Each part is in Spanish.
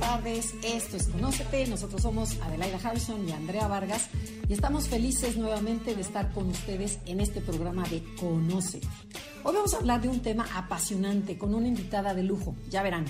Tardes, esto es Conócete, nosotros somos Adelaida Harrison y Andrea Vargas y estamos felices nuevamente de estar con ustedes en este programa de Conócete. Hoy vamos a hablar de un tema apasionante con una invitada de lujo, ya verán.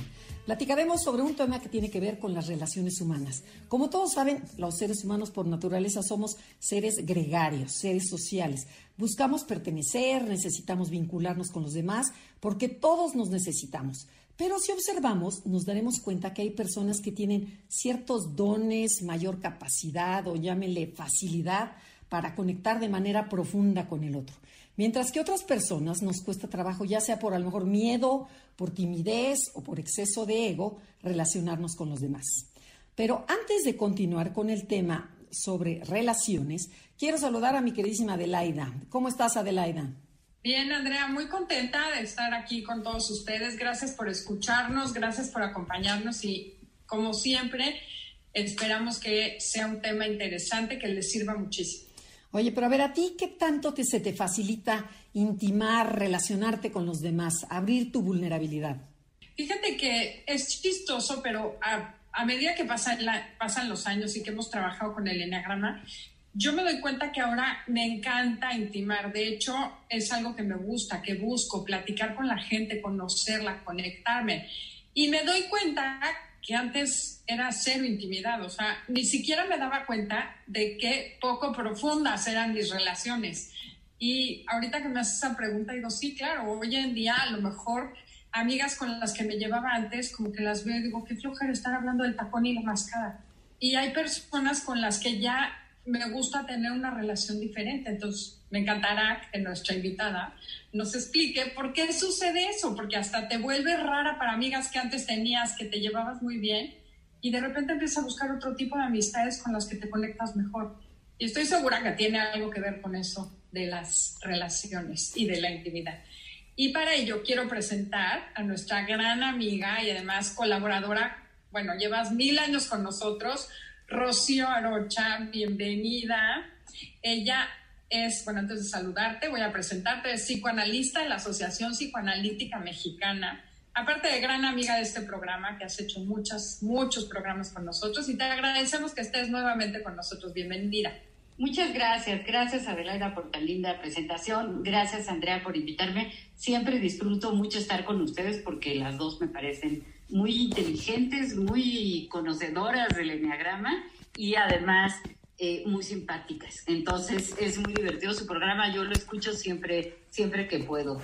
Platicaremos sobre un tema que tiene que ver con las relaciones humanas. Como todos saben, los seres humanos por naturaleza somos seres gregarios, seres sociales. Buscamos pertenecer, necesitamos vincularnos con los demás, porque todos nos necesitamos. Pero si observamos, nos daremos cuenta que hay personas que tienen ciertos dones, mayor capacidad o llámenle facilidad para conectar de manera profunda con el otro. Mientras que otras personas nos cuesta trabajo, ya sea por a lo mejor miedo, por timidez o por exceso de ego, relacionarnos con los demás. Pero antes de continuar con el tema sobre relaciones, quiero saludar a mi queridísima Adelaida. ¿Cómo estás, Adelaida? Bien, Andrea, muy contenta de estar aquí con todos ustedes. Gracias por escucharnos, gracias por acompañarnos y, como siempre, esperamos que sea un tema interesante que les sirva muchísimo. Oye, pero a ver, ¿a ti qué tanto te, se te facilita intimar, relacionarte con los demás, abrir tu vulnerabilidad? Fíjate que es chistoso, pero a, a medida que pasan, la, pasan los años y que hemos trabajado con el enagrama, yo me doy cuenta que ahora me encanta intimar. De hecho, es algo que me gusta, que busco, platicar con la gente, conocerla, conectarme. Y me doy cuenta que antes era cero intimidad, o sea, ni siquiera me daba cuenta de qué poco profundas eran mis relaciones. Y ahorita que me haces esa pregunta, digo, sí, claro, hoy en día a lo mejor amigas con las que me llevaba antes, como que las veo y digo, qué flojera estar hablando del tacón y la mascada. Y hay personas con las que ya me gusta tener una relación diferente. Entonces, me encantará que nuestra invitada nos explique por qué sucede eso, porque hasta te vuelve rara para amigas que antes tenías, que te llevabas muy bien, y de repente empiezas a buscar otro tipo de amistades con las que te conectas mejor. Y estoy segura que tiene algo que ver con eso de las relaciones y de la intimidad. Y para ello quiero presentar a nuestra gran amiga y además colaboradora, bueno, llevas mil años con nosotros, Rocío Arocha, bienvenida. Ella es, bueno, antes de saludarte, voy a presentarte, es psicoanalista en la Asociación Psicoanalítica Mexicana. Aparte de gran amiga de este programa, que has hecho muchos, muchos programas con nosotros y te agradecemos que estés nuevamente con nosotros. Bienvenida. Muchas gracias, gracias Adelaida por tan linda presentación, gracias Andrea por invitarme. Siempre disfruto mucho estar con ustedes porque las dos me parecen muy inteligentes, muy conocedoras del enneagrama y además eh, muy simpáticas. Entonces es muy divertido su programa, yo lo escucho siempre, siempre que puedo.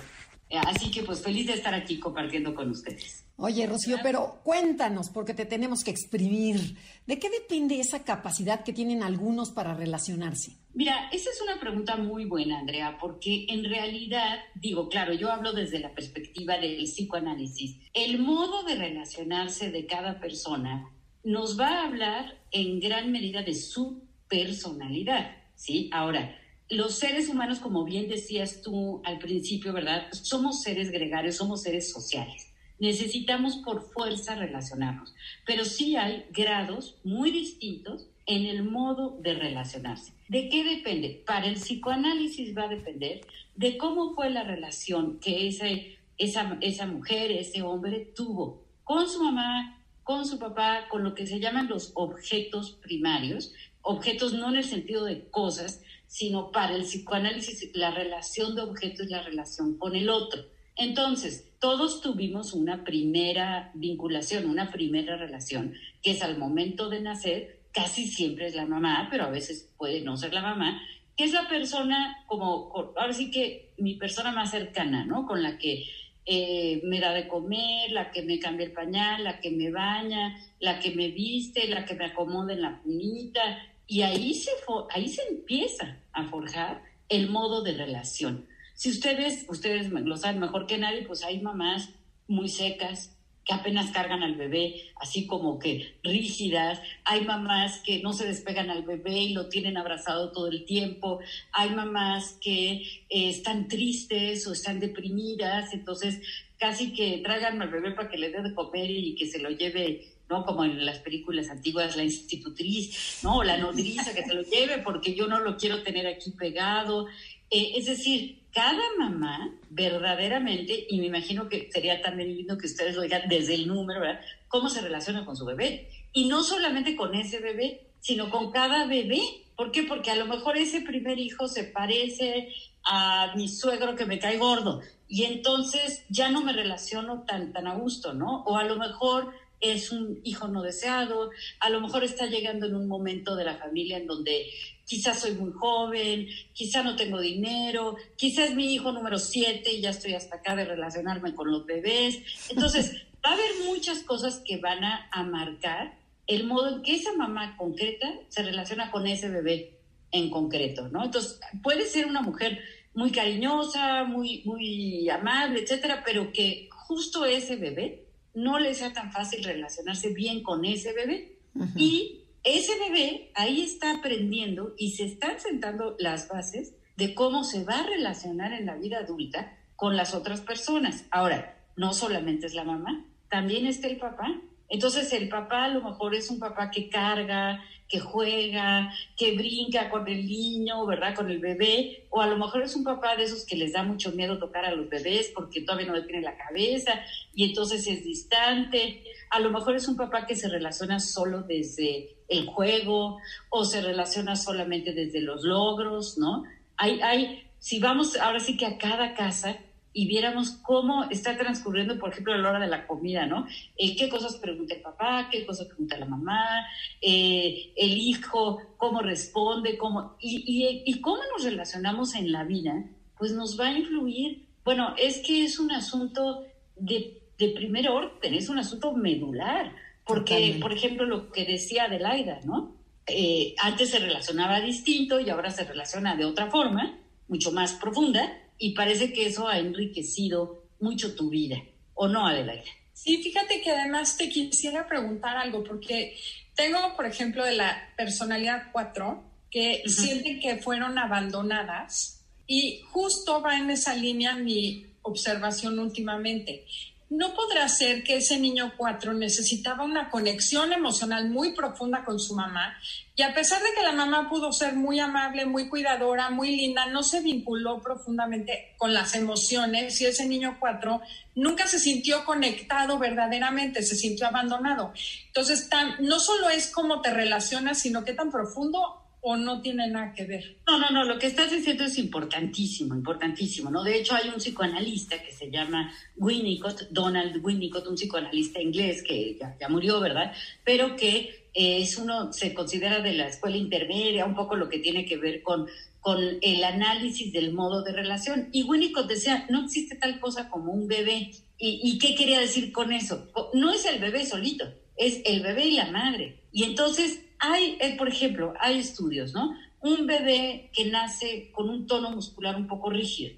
Así que pues feliz de estar aquí compartiendo con ustedes. Oye, Rocío, pero cuéntanos, porque te tenemos que exprimir. ¿De qué depende esa capacidad que tienen algunos para relacionarse? Mira, esa es una pregunta muy buena, Andrea, porque en realidad, digo, claro, yo hablo desde la perspectiva del psicoanálisis. El modo de relacionarse de cada persona nos va a hablar en gran medida de su personalidad, ¿sí? Ahora, los seres humanos, como bien decías tú al principio, ¿verdad? Somos seres gregarios, somos seres sociales necesitamos por fuerza relacionarnos, pero sí hay grados muy distintos en el modo de relacionarse. ¿De qué depende? Para el psicoanálisis va a depender de cómo fue la relación que ese, esa, esa mujer, ese hombre tuvo con su mamá, con su papá, con lo que se llaman los objetos primarios, objetos no en el sentido de cosas, sino para el psicoanálisis la relación de objetos es la relación con el otro. Entonces, todos tuvimos una primera vinculación, una primera relación, que es al momento de nacer, casi siempre es la mamá, pero a veces puede no ser la mamá, que es la persona como, ahora sí que mi persona más cercana, ¿no? Con la que eh, me da de comer, la que me cambia el pañal, la que me baña, la que me viste, la que me acomoda en la punita. Y ahí se, ahí se empieza a forjar el modo de relación. Si ustedes, ustedes lo saben mejor que nadie, pues hay mamás muy secas que apenas cargan al bebé, así como que rígidas, hay mamás que no se despegan al bebé y lo tienen abrazado todo el tiempo, hay mamás que eh, están tristes o están deprimidas, entonces casi que traigan al bebé para que le dé de comer y que se lo lleve ¿no? Como en las películas antiguas, la institutriz, ¿no? O la nodriza que se lo lleve porque yo no lo quiero tener aquí pegado. Eh, es decir, cada mamá verdaderamente, y me imagino que sería también lindo que ustedes lo digan desde el número, ¿verdad? Cómo se relaciona con su bebé. Y no solamente con ese bebé, sino con cada bebé. ¿Por qué? Porque a lo mejor ese primer hijo se parece a mi suegro que me cae gordo y entonces ya no me relaciono tan, tan a gusto, ¿no? O a lo mejor es un hijo no deseado, a lo mejor está llegando en un momento de la familia en donde quizás soy muy joven, quizás no tengo dinero, quizás mi hijo número siete y ya estoy hasta acá de relacionarme con los bebés. Entonces, va a haber muchas cosas que van a, marcar el modo en que esa mamá concreta se relaciona con ese bebé en concreto, ¿no? Entonces, puede ser una mujer muy cariñosa, muy, muy amable, etcétera, pero que justo ese bebé no le sea tan fácil relacionarse bien con ese bebé. Y ese bebé ahí está aprendiendo y se están sentando las bases de cómo se va a relacionar en la vida adulta con las otras personas. Ahora, no solamente es la mamá, también está el papá. Entonces el papá a lo mejor es un papá que carga, que juega, que brinca con el niño, ¿verdad? Con el bebé. O a lo mejor es un papá de esos que les da mucho miedo tocar a los bebés porque todavía no le tiene la cabeza y entonces es distante. A lo mejor es un papá que se relaciona solo desde el juego o se relaciona solamente desde los logros, ¿no? Hay, hay, si vamos ahora sí que a cada casa y viéramos cómo está transcurriendo, por ejemplo, a la hora de la comida, ¿no? Eh, ¿Qué cosas pregunta el papá? ¿Qué cosas pregunta la mamá? Eh, el hijo, ¿cómo responde? Cómo, y, y, cómo nos relacionamos en la vida, pues nos va a influir. Bueno, es que es un asunto de, de primer orden, es un asunto medular porque, por ejemplo, lo que decía Adelaida, ¿no? Eh, antes se relacionaba distinto y ahora se relaciona de otra forma, mucho más profunda, y parece que eso ha enriquecido mucho tu vida, ¿o no, Adelaida? Sí, fíjate que además te quisiera preguntar algo, porque tengo, por ejemplo, de la personalidad 4, que sienten que fueron abandonadas, y justo va en esa línea mi observación últimamente no podrá ser que ese niño cuatro necesitaba una conexión emocional muy profunda con su mamá y a pesar de que la mamá pudo ser muy amable, muy cuidadora, muy linda, no se vinculó profundamente con las emociones y ese niño cuatro nunca se sintió conectado verdaderamente, se sintió abandonado. Entonces, no solo es cómo te relacionas, sino qué tan profundo o no tiene nada que ver? No, no, no, lo que estás diciendo es importantísimo, importantísimo, ¿no? De hecho, hay un psicoanalista que se llama Winnicott, Donald Winnicott, un psicoanalista inglés que ya, murió, ¿verdad? Pero que es uno, se considera de la escuela intermedia, un poco lo que tiene que ver con, con el análisis del modo de relación. Y Winnicott decía, no existe tal cosa como un bebé. ¿Y, y qué quería decir con eso? No es el bebé solito, es el bebé y la madre. Y entonces hay, eh, por ejemplo, hay estudios, ¿no? Un bebé que nace con un tono muscular un poco rígido.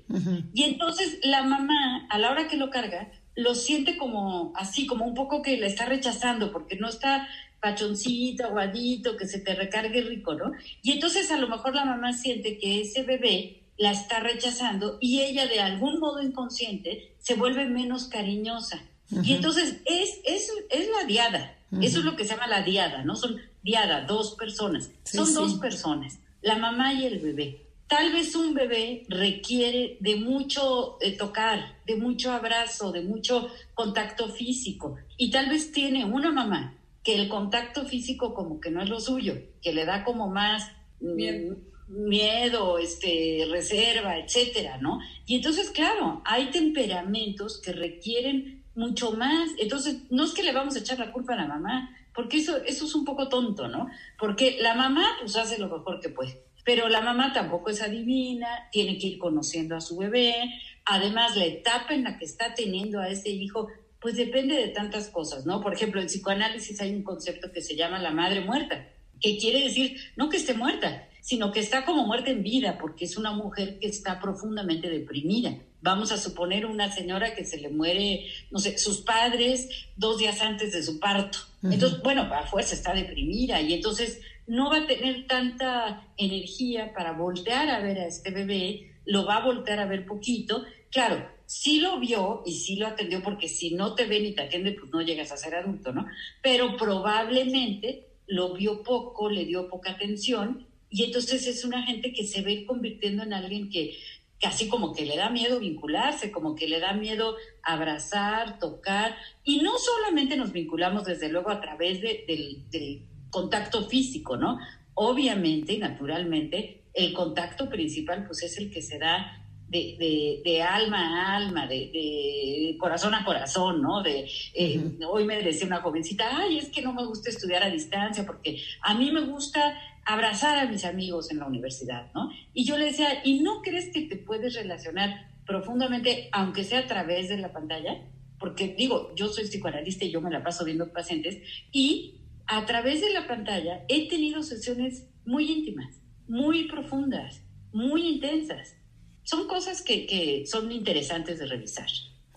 Y entonces la mamá, a la hora que lo carga, lo siente como así, como un poco que la está rechazando, porque no está pachoncito, aguadito, que se te recargue rico, ¿no? Y entonces a lo mejor la mamá siente que ese bebé la está rechazando y ella de algún modo inconsciente se vuelve menos cariñosa. Y entonces es, es, es la diada, eso es lo que se llama la diada, ¿no? Son diada, dos personas. Son dos personas, la mamá y el bebé. Tal vez un bebé requiere de mucho eh, tocar, de mucho abrazo, de mucho contacto físico. Y tal vez tiene una mamá que el contacto físico como que no es lo suyo, que le da como más mm, miedo, este, reserva, etcétera, ¿no? Y entonces, claro, hay temperamentos que requieren mucho más. Entonces, no es que le vamos a echar la culpa a la mamá, porque eso, eso es un poco tonto, ¿no? Porque la mamá pues hace lo mejor que puede, pero la mamá tampoco es adivina, tiene que ir conociendo a su bebé, además la etapa en la que está teniendo a ese hijo, pues depende de tantas cosas, ¿no? Por ejemplo, en psicoanálisis hay un concepto que se llama la madre muerta, que quiere decir no que esté muerta, sino que está como muerta en vida, porque es una mujer que está profundamente deprimida. Vamos a suponer una señora que se le muere, no sé, sus padres dos días antes de su parto. Entonces, bueno, a fuerza está deprimida y entonces no va a tener tanta energía para voltear a ver a este bebé, lo va a voltear a ver poquito. Claro, sí lo vio y sí lo atendió, porque si no te ven y te atiende, pues no llegas a ser adulto, ¿no? Pero probablemente lo vio poco, le dio poca atención y entonces es una gente que se ve convirtiendo en alguien que casi como que le da miedo vincularse, como que le da miedo abrazar, tocar. Y no solamente nos vinculamos desde luego a través del, del contacto físico, ¿no? Obviamente y naturalmente el contacto principal pues es el que se da de, de, alma a alma, de, corazón a corazón, ¿no? De, eh, Hoy me decía una jovencita, ay, es que no me gusta estudiar a distancia porque a mí me gusta abrazar a mis amigos en la universidad, ¿no? Y yo le decía, ¿y no crees que te puedes relacionar profundamente, aunque sea a través de la pantalla? Porque digo, yo soy psicoanalista y yo me la paso viendo pacientes y a través de la pantalla he tenido sesiones muy íntimas, muy profundas, muy intensas. Son cosas que, que son interesantes de revisar.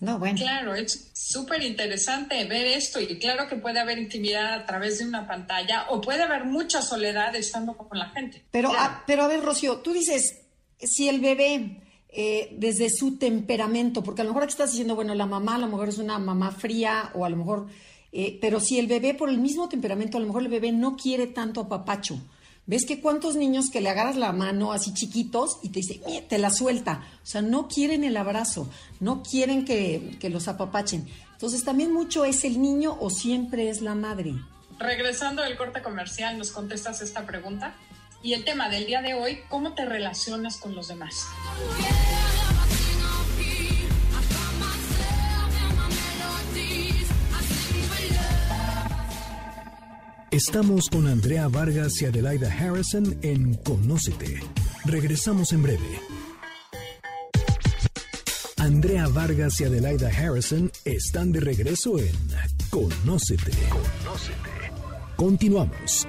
No, bueno. Claro, es súper interesante ver esto y claro que puede haber intimidad a través de una pantalla o puede haber mucha soledad estando con la gente. Pero, a, pero a ver, Rocío, tú dices, si el bebé eh, desde su temperamento, porque a lo mejor aquí estás diciendo, bueno, la mamá a lo mejor es una mamá fría o a lo mejor eh, pero si el bebé, por el mismo temperamento, a lo mejor el bebé no quiere tanto a papacho. ¿Ves que cuántos niños que le agarras la mano así chiquitos y te dice, te la suelta? O sea, no quieren el abrazo, no quieren que, que los apapachen. Entonces, también mucho es el niño o siempre es la madre. Regresando al corte comercial, nos contestas esta pregunta. Y el tema del día de hoy, ¿cómo te relacionas con los demás? Estamos con Andrea Vargas y Adelaida Harrison en Conócete. Regresamos en breve. Andrea Vargas y Adelaida Harrison están de regreso en Conócete. Conócete. Continuamos.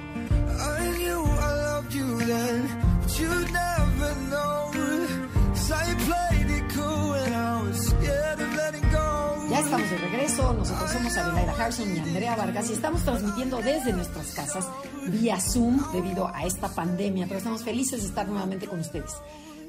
estamos de regreso. Nosotros somos Adelaida Harrison y Andrea Vargas y estamos transmitiendo desde nuestras casas vía Zoom debido a esta pandemia, pero estamos felices de estar nuevamente con ustedes.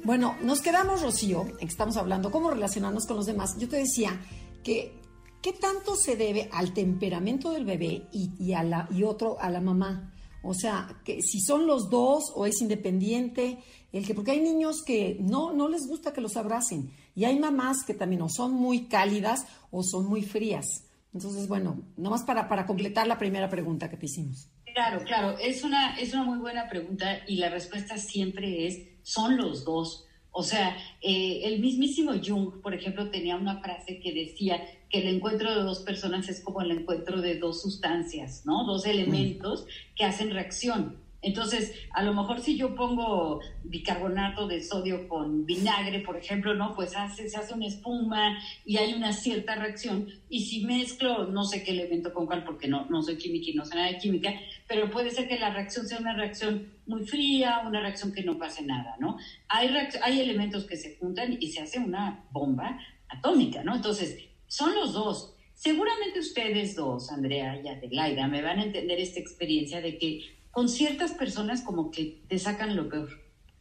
Bueno, nos quedamos, Rocío, en que estamos hablando cómo relacionarnos con los demás. Yo te decía que qué tanto se debe al temperamento del bebé y, a la, y otro a la mamá. O sea, que si son los dos o es independiente, el que porque hay niños que no no les gusta que los abracen y hay mamás que también o son muy cálidas o son muy frías. Entonces, bueno, nomás para, para completar la primera pregunta que te hicimos. Claro, claro, es una, es una muy buena pregunta y la respuesta siempre es, son los dos. O sea, eh, el mismísimo Jung, por ejemplo, tenía una frase que decía que el encuentro de dos personas es como el encuentro de dos sustancias, ¿no? Dos elementos que hacen reacción. Entonces, a lo mejor si yo pongo bicarbonato de sodio con vinagre, por ejemplo, ¿no? Pues hace, se hace una espuma y hay una cierta reacción. Y si mezclo, no sé qué elemento con cuál, porque no, no soy química y no sé nada de química, pero puede ser que la reacción sea una reacción muy fría, una reacción que no pase nada, ¿no? Hay, hay elementos que se juntan y se hace una bomba atómica, ¿no? Entonces, son los dos. Seguramente ustedes dos, Andrea y Adelaida, me van a entender esta experiencia de que con ciertas personas como que te sacan lo peor.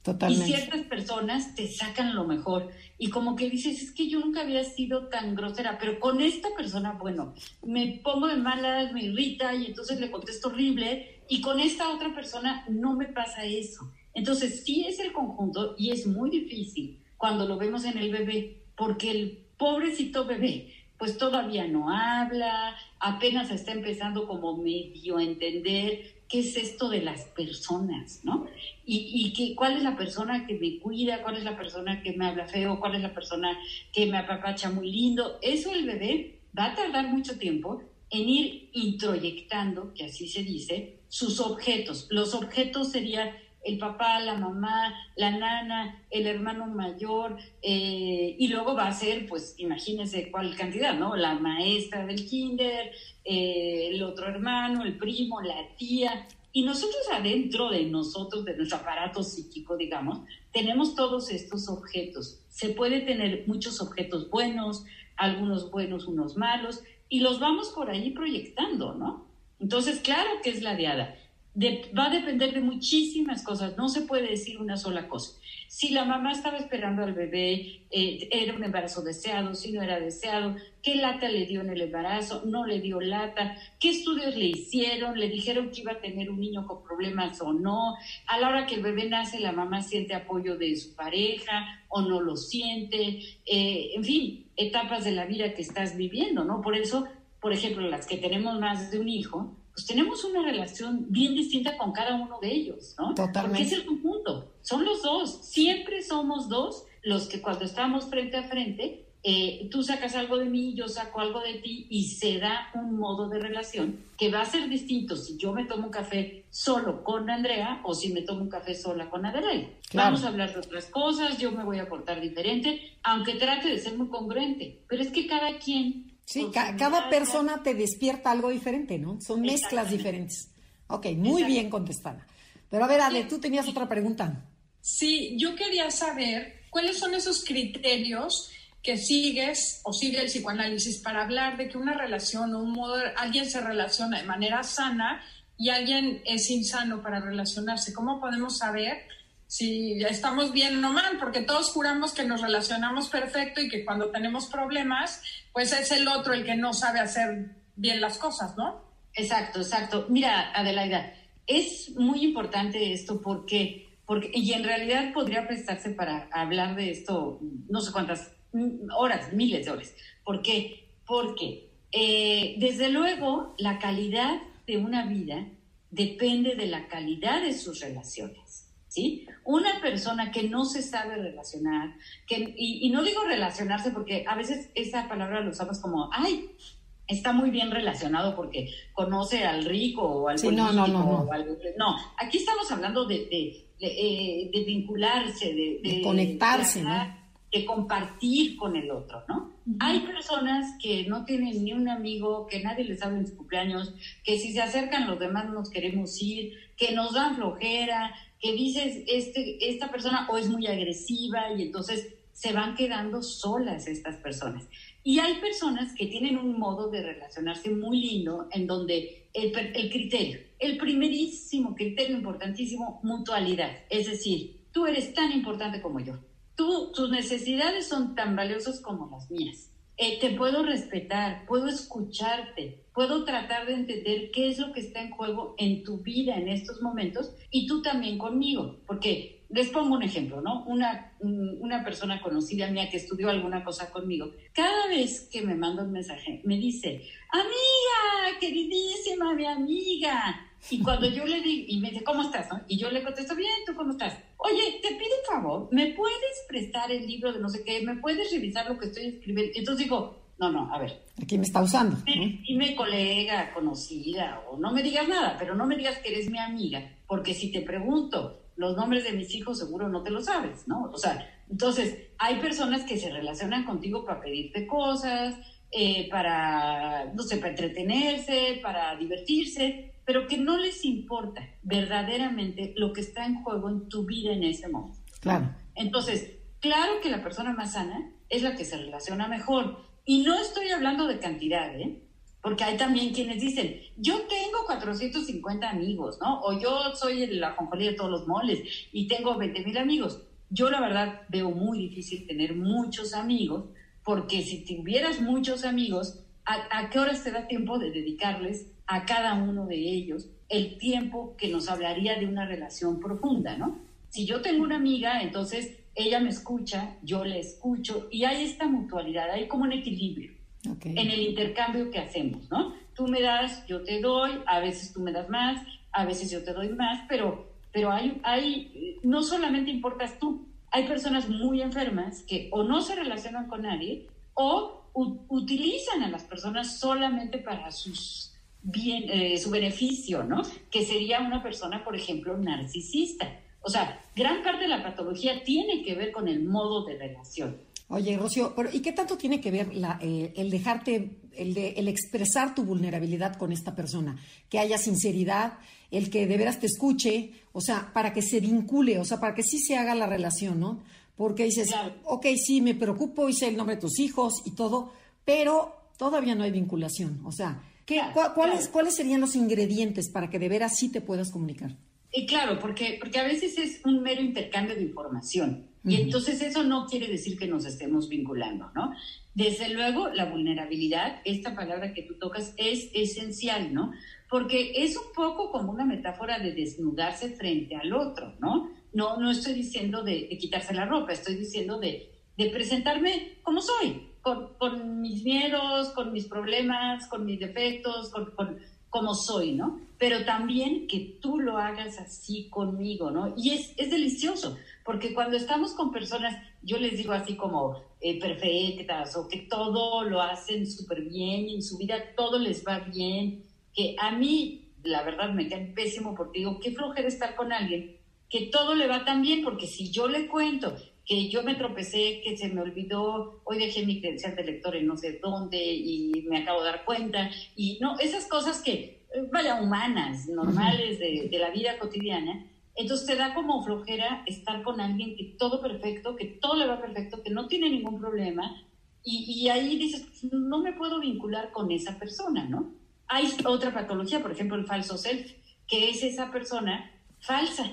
Totalmente. Y ciertas personas te sacan lo mejor. Y como que dices, es que yo nunca había sido tan grosera, pero con esta persona, bueno, me pongo de malas, me irrita y entonces le contesto horrible. Y con esta otra persona no me pasa eso. Entonces sí es el conjunto y es muy difícil cuando lo vemos en el bebé, porque el pobrecito bebé pues todavía no habla, apenas está empezando como medio a entender qué es esto de las personas, ¿no? Y, y cuál es la persona que me cuida, cuál es la persona que me habla feo, cuál es la persona que me apapacha muy lindo. Eso el bebé va a tardar mucho tiempo en ir introyectando, que así se dice, sus objetos. Los objetos serían el papá, la mamá, la nana, el hermano mayor, eh, y luego va a ser, pues imagínense cuál cantidad, ¿no? La maestra del kinder, eh, el otro hermano, el primo, la tía, Y nosotros adentro de nosotros, de nuestro aparato psíquico, digamos, tenemos todos estos objetos. Se puede tener muchos objetos buenos, algunos buenos, unos malos, y los vamos por ahí proyectando, ¿no? Entonces, claro que es la diada va a depender de muchísimas cosas, no se puede decir una sola cosa. Si la mamá estaba esperando al bebé, eh, era un embarazo deseado, si no era deseado, qué lata le dio en el embarazo, no le dio lata, qué estudios le hicieron, le dijeron que iba a tener un niño con problemas o no, a la hora que el bebé nace la mamá siente apoyo de su pareja o no lo siente, eh, en fin, etapas de la vida que estás viviendo, ¿no? Por eso, por ejemplo, las que tenemos más de un hijo, pues tenemos una relación bien distinta con cada uno de ellos, ¿no? Totalmente. Porque es el conjunto, son los dos, siempre somos dos los que cuando estamos frente a frente, eh, tú sacas algo de mí, yo saco algo de ti y se da un modo de relación que va a ser distinto si yo me tomo un café solo con Andrea o si me tomo un café sola con Adelaide. Vamos a hablar de otras cosas, yo me voy a portar diferente, aunque trate de ser muy congruente, pero es que cada quien Sí, cada persona te despierta algo diferente, ¿no? Son mezclas diferentes. Ok, muy bien contestada. Pero a ver, Ale, tú tenías otra pregunta. Sí, yo quería saber cuáles son esos criterios que sigues o sigue el psicoanálisis para hablar de que una relación o un modo, alguien se relaciona de manera sana y alguien es insano para relacionarse. ¿Cómo podemos saber si estamos bien o mal, porque todos juramos que nos relacionamos perfecto y que cuando tenemos problemas, pues es el otro el que no sabe hacer bien las cosas, ¿no? Exacto, exacto. Mira, Adelaida, es muy importante esto porque, porque y en realidad podría prestarse para hablar de esto no sé cuántas horas, miles de horas. ¿Por qué? Porque eh, desde luego la calidad de una vida depende de la calidad de sus relaciones. ¿Sí? Una persona que no se sabe relacionar, que, y, no digo relacionarse porque a veces esa palabra la usamos como, ay, está muy bien relacionado porque conoce al rico o al político. No, no, no, aquí estamos hablando de, de, eh, vincularse, de, conectarse, de compartir con el otro, ¿no? Hay personas que no tienen ni un amigo, que nadie les sabe en su cumpleaños, que si se acercan los demás nos queremos ir, que nos dan flojera, que dices, este, esta persona o es muy agresiva y entonces se van quedando solas estas personas. Y hay personas que tienen un modo de relacionarse muy lindo en donde el, el criterio, el primerísimo criterio importantísimo, mutualidad. Es decir, tú eres tan importante como yo. Tú, tus necesidades son tan valiosas como las mías. Eh, te puedo respetar, puedo escucharte, puedo tratar de entender qué es lo que está en juego en tu vida en estos momentos y tú también conmigo, porque les pongo un ejemplo, ¿no? Una, una persona conocida mía que estudió alguna cosa conmigo, cada vez que me manda un mensaje, me dice, amiga, queridísima, mi amiga, y cuando yo le digo, y me dice, ¿cómo estás? Y yo le contesto, bien, ¿tú cómo estás? Oye, te pido un favor, ¿me puedes prestar el libro de no sé qué? ¿Me puedes revisar lo que estoy escribiendo? Entonces digo, no, no, a ver. Aquí me está usando. Dime colega, conocida, o no me digas nada, pero no me digas que eres mi amiga, porque si te pregunto los nombres de mis hijos, seguro no te lo sabes, ¿no? O sea, entonces, hay personas que se relacionan contigo para pedirte cosas, eh, para, no sé, para entretenerse, para divertirse, pero que no les importa verdaderamente lo que está en juego en tu vida en ese momento. Claro. Entonces, claro que la persona más sana es la que se relaciona mejor. Y no estoy hablando de cantidad, ¿eh? Porque hay también quienes dicen, yo tengo 450 amigos, ¿no? O yo soy la ajonjolí de todos los moles y tengo 20 mil amigos. Yo la verdad veo muy difícil tener muchos amigos porque si tuvieras muchos amigos, ¿a, qué horas te da tiempo de dedicarles a cada uno de ellos el tiempo que nos hablaría de una relación profunda, ¿no? Si yo tengo una amiga, entonces ella me escucha, yo le escucho y hay esta mutualidad, hay como un equilibrio en el intercambio que hacemos, ¿no? Tú me das, yo te doy, a veces tú me das más, a veces yo te doy más, pero, pero hay, hay, no solamente importas tú, hay personas muy enfermas que o no se relacionan con nadie o utilizan a las personas solamente para sus bien, eh, su beneficio, ¿no? Que sería una persona, por ejemplo, narcisista. O sea, gran parte de la patología tiene que ver con el modo de relación. Oye, Rocío, pero ¿y qué tanto tiene que ver la, eh, el dejarte, el, de, el expresar tu vulnerabilidad con esta persona? Que haya sinceridad, el que de veras te escuche, o sea, para que se vincule, o sea, para que sí se haga la relación, ¿no? Porque dices, ok, sí, me preocupo, hice el nombre de tus hijos y todo, pero todavía no hay vinculación. O sea, ¿qué, cuáles, ¿cuáles serían los ingredientes para que de veras sí te puedas comunicar? Y claro, porque, porque a veces es un mero intercambio de información. Y entonces eso no quiere decir que nos estemos vinculando, ¿no? Desde luego, la vulnerabilidad, esta palabra que tú tocas, es esencial, ¿no? Porque es un poco como una metáfora de desnudarse frente al otro, ¿no? No, no estoy diciendo de, quitarse la ropa, estoy diciendo de, de presentarme como soy, con, con, mis miedos, con mis problemas, con mis defectos, con, con como soy, ¿no? Pero también que tú lo hagas así conmigo, ¿no? Y es, es delicioso, porque cuando estamos con personas, yo les digo así como eh, perfectas o que todo lo hacen súper bien y en su vida todo les va bien, que a mí, la verdad, me cae pésimo porque digo, qué flojera estar con alguien que todo le va tan bien, porque si yo le cuento que yo me tropecé, que se me olvidó, hoy dejé mi credencial de lector en no sé dónde y me acabo de dar cuenta. Y no, esas cosas que, eh, vaya, humanas, normales de, de la vida cotidiana. Entonces te da como flojera estar con alguien que todo perfecto, que todo le va perfecto, que no tiene ningún problema. Y, y ahí dices, no me puedo vincular con esa persona, ¿no? Hay otra patología, por ejemplo, el falso self, que es esa persona falsa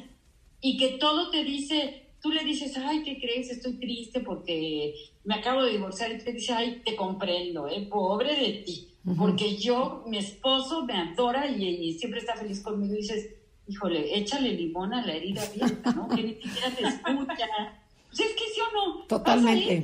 y que todo te dice, tú le dices, ay, ¿qué crees? Estoy triste porque me acabo de divorciar y te dice, ay, te comprendo, ¿eh? pobre de ti, porque yo, mi esposo me adora y, siempre está feliz conmigo y dices, híjole, échale limón a la herida abierta, ¿no? Que ni siquiera te escucha. Pues es que sí o no, Totalmente.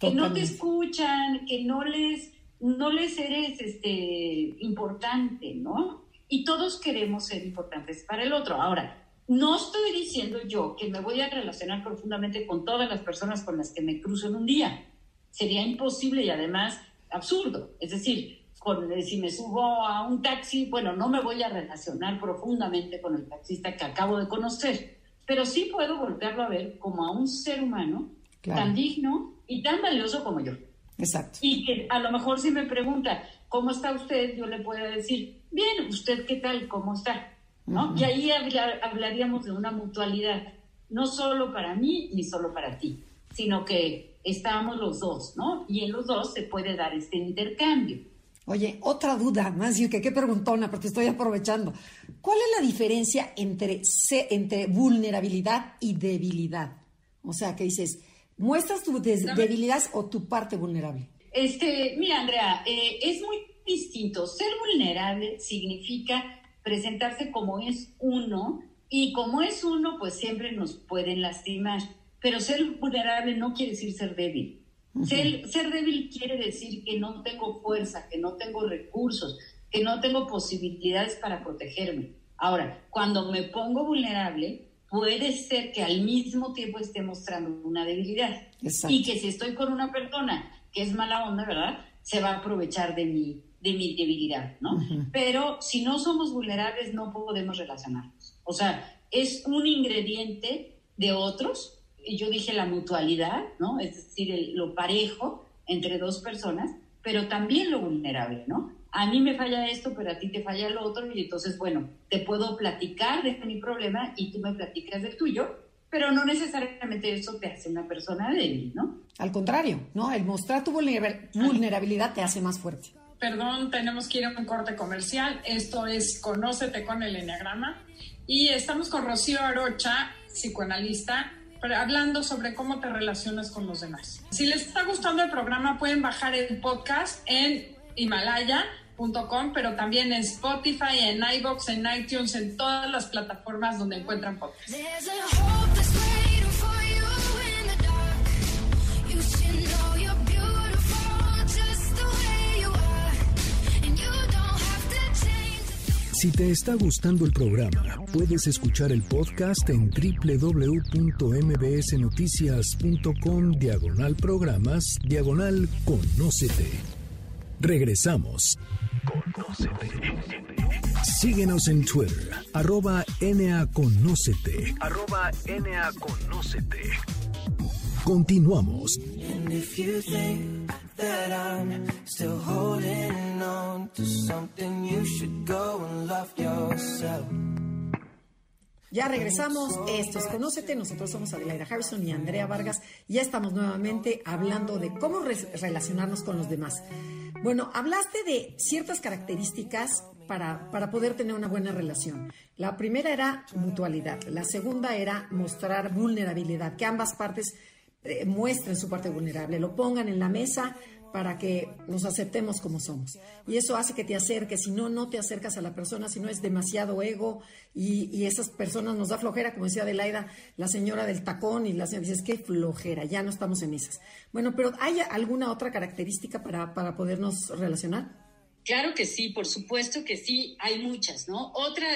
que no te escuchan, que no les, no les eres este, importante, ¿no? Y todos queremos ser importantes para el otro. Ahora, no estoy diciendo yo que me voy a relacionar profundamente con todas las personas con las que me cruzo en un día. Sería imposible y además absurdo. Es decir, eh, si me subo a un taxi, bueno, no me voy a relacionar profundamente con el taxista que acabo de conocer, pero sí puedo volverlo a ver como a un ser humano tan digno y tan valioso como yo. Exacto. Y que a lo mejor si me pregunta, ¿cómo está usted? Yo le puedo decir, bien, ¿usted qué tal? ¿Cómo está? Y ahí hablaríamos de una mutualidad, no solo para mí ni solo para ti, sino que estamos los dos, ¿no? Y en los dos se puede dar este intercambio. Oye, otra duda, más que qué preguntona, porque estoy aprovechando. ¿Cuál es la diferencia entre, entre vulnerabilidad y debilidad? O sea, que dices, ¿muestras tu debilidad o tu parte vulnerable? Este, mira, Andrea, eh, es muy distinto. Ser vulnerable significa presentarse como es uno y como es uno, pues siempre nos pueden lastimar. Pero ser vulnerable no quiere decir ser débil. ser, ser débil quiere decir que no tengo fuerza, que no tengo recursos, que no tengo posibilidades para protegerme. Ahora, cuando me pongo vulnerable, puede ser que al mismo tiempo esté mostrando una debilidad. Y que si estoy con una persona que es mala onda, ¿verdad? Se va a aprovechar de mí de mi debilidad, ¿no? Pero si no somos vulnerables no podemos relacionarnos. O sea, es un ingrediente de otros, y yo dije la mutualidad, ¿no? Es decir, lo parejo entre dos personas, pero también lo vulnerable, ¿no? A mí me falla esto, pero a ti te falla lo otro, y entonces, bueno, te puedo platicar de mi problema y tú me platicas del tuyo, pero no necesariamente eso te hace una persona débil, ¿no? Al contrario, ¿no? El mostrar tu vulnerabilidad te hace más fuerte perdón, tenemos que ir a un corte comercial. Esto es Conócete con el Enneagrama. Y estamos con Rocío Arocha, psicoanalista, hablando sobre cómo te relacionas con los demás. Si les está gustando el programa, pueden bajar el podcast en Himalaya.com, pero también en Spotify, en iBox, en iTunes, en todas las plataformas donde encuentran podcasts. Si te está gustando el programa, puedes escuchar el podcast en www.mbsnoticias.com diagonal programas diagonal conócete. Regresamos. Conócete. Síguenos en Twitter, arroba NAConócete. Arroba NAConócete. Continuamos. Ya regresamos. Esto es Conócete. Nosotros somos Adelaida Harrison y Andrea Vargas. Ya estamos nuevamente hablando de cómo relacionarnos con los demás. Bueno, hablaste de ciertas características para, para poder tener una buena relación. La primera era mutualidad. La segunda era mostrar vulnerabilidad, que ambas partes eh, muestren su parte vulnerable, lo pongan en la mesa para que nos aceptemos como somos. Y eso hace que te acerques, si no, no te acercas a la persona, si no es demasiado ego y, esas personas nos da flojera, como decía Adelaida, la señora del tacón y la señora dice, qué flojera, ya no estamos en esas. Bueno, pero ¿hay alguna otra característica para, para podernos relacionar? Claro que sí, por supuesto que sí, hay muchas, ¿no? Otra,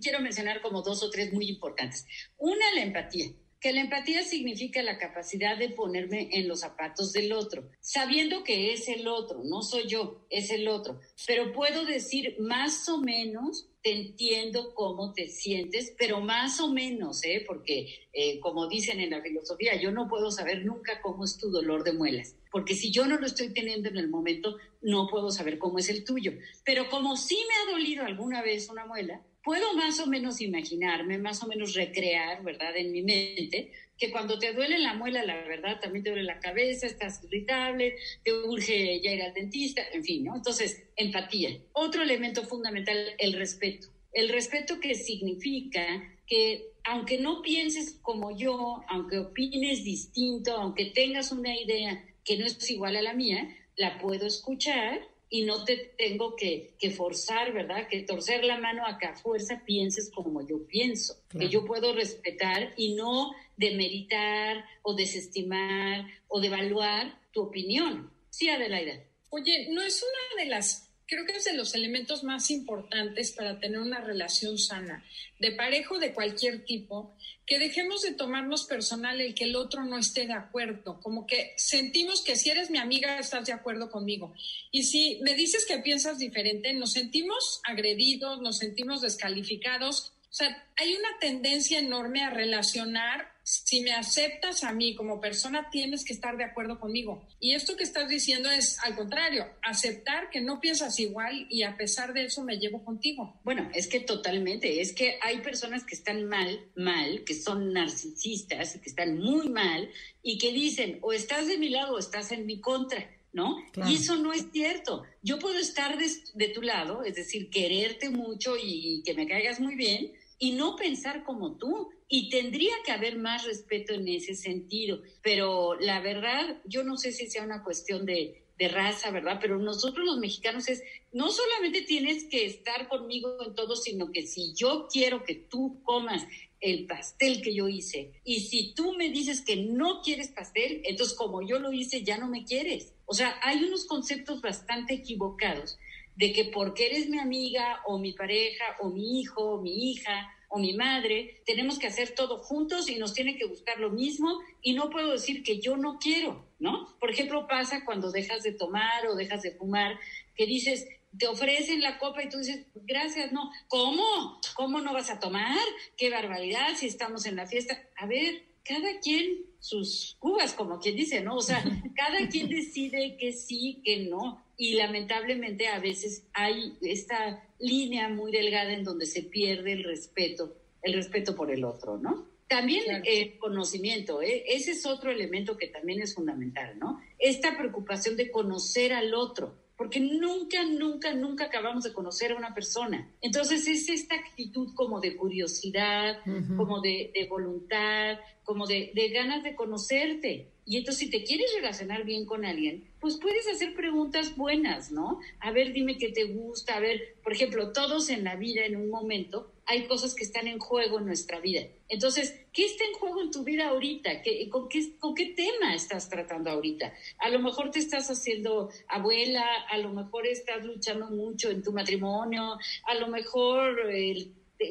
quiero mencionar como dos o tres muy importantes. Una, la empatía que la empatía significa la capacidad de ponerme en los zapatos del otro, sabiendo que es el otro, no soy yo, es el otro, pero puedo decir más o menos, te entiendo cómo te sientes, pero más o menos, ¿eh? porque eh, como dicen en la filosofía, yo no puedo saber nunca cómo es tu dolor de muelas, porque si yo no lo estoy teniendo en el momento, no puedo saber cómo es el tuyo, pero como sí me ha dolido alguna vez una muela, puedo más o menos imaginarme, más o menos recrear, ¿verdad?, en mi mente, que cuando te duele la muela, la verdad, también te duele la cabeza, estás irritable, te urge ya ir al dentista, en fin, ¿no? Entonces, empatía. Otro elemento fundamental, el respeto. El respeto que significa que aunque no pienses como yo, aunque opines distinto, aunque tengas una idea que no es igual a la mía, la puedo escuchar y no te tengo que, forzar, ¿verdad? Que torcer la mano a que a fuerza pienses como yo pienso, que yo puedo respetar y no demeritar o desestimar o devaluar tu opinión. Sí, Adelaida. Oye, no es una de las creo que es de los elementos más importantes para tener una relación sana, de parejo de cualquier tipo, que dejemos de tomarnos personal el que el otro no esté de acuerdo, como que sentimos que si eres mi amiga estás de acuerdo conmigo. Y si me dices que piensas diferente, nos sentimos agredidos, nos sentimos descalificados. O sea, hay una tendencia enorme a relacionar si me aceptas a mí como persona, tienes que estar de acuerdo conmigo. Y esto que estás diciendo es al contrario, aceptar que no piensas igual y a pesar de eso me llevo contigo. Bueno, es que totalmente, es que hay personas que están mal, mal, que son narcisistas, que están muy mal y que dicen o estás de mi lado o estás en mi contra. ¿no? Y eso no es cierto. Yo puedo estar de, de, tu lado, es decir, quererte mucho y que me caigas muy bien, y no pensar como tú. Y tendría que haber más respeto en ese sentido. Pero la verdad, yo no sé si sea una cuestión de, raza, ¿verdad? Pero nosotros los mexicanos es, no solamente tienes que estar conmigo en todo, sino que si yo quiero que tú comas el pastel que yo hice, y si tú me dices que no quieres pastel, entonces como yo lo hice, ya no me quieres. O sea, hay unos conceptos bastante equivocados de que porque eres mi amiga o mi pareja o mi hijo o mi hija o mi madre, tenemos que hacer todo juntos y nos tiene que gustar lo mismo y no puedo decir que yo no quiero, ¿no? Por ejemplo, pasa cuando dejas de tomar o dejas de fumar, que dices, te ofrecen la copa y tú dices, gracias, no, ¿cómo? ¿Cómo no vas a tomar? Qué barbaridad si estamos en la fiesta. A ver, cada quien sus cubas, como quien dice, ¿no? O sea, cada quien decide que sí, que no y lamentablemente a veces hay esta línea muy delgada en donde se pierde el respeto, el respeto por el otro, ¿no? También el conocimiento, ¿eh? ese es otro elemento que también es fundamental, ¿no? Esta preocupación de conocer al otro, porque nunca, nunca, nunca acabamos de conocer a una persona. Entonces es esta actitud como de curiosidad, como de, voluntad, como de, de ganas de conocerte. Y entonces si te quieres relacionar bien con alguien, pues puedes hacer preguntas buenas, ¿no? A ver, dime qué te gusta, a ver, por ejemplo, todos en la vida en un momento hay cosas que están en juego en nuestra vida. Entonces, ¿qué está en juego en tu vida ahorita? ¿Qué, con, qué, ¿Con qué tema estás tratando ahorita? A lo mejor te estás haciendo abuela, a lo mejor estás luchando mucho en tu matrimonio, a lo mejor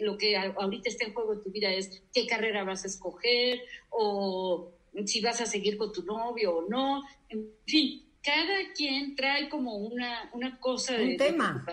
lo que ahorita está en juego en tu vida es qué carrera vas a escoger o si vas a seguir con tu novio o no, en fin, cada quien trae como una, una cosa de, tema.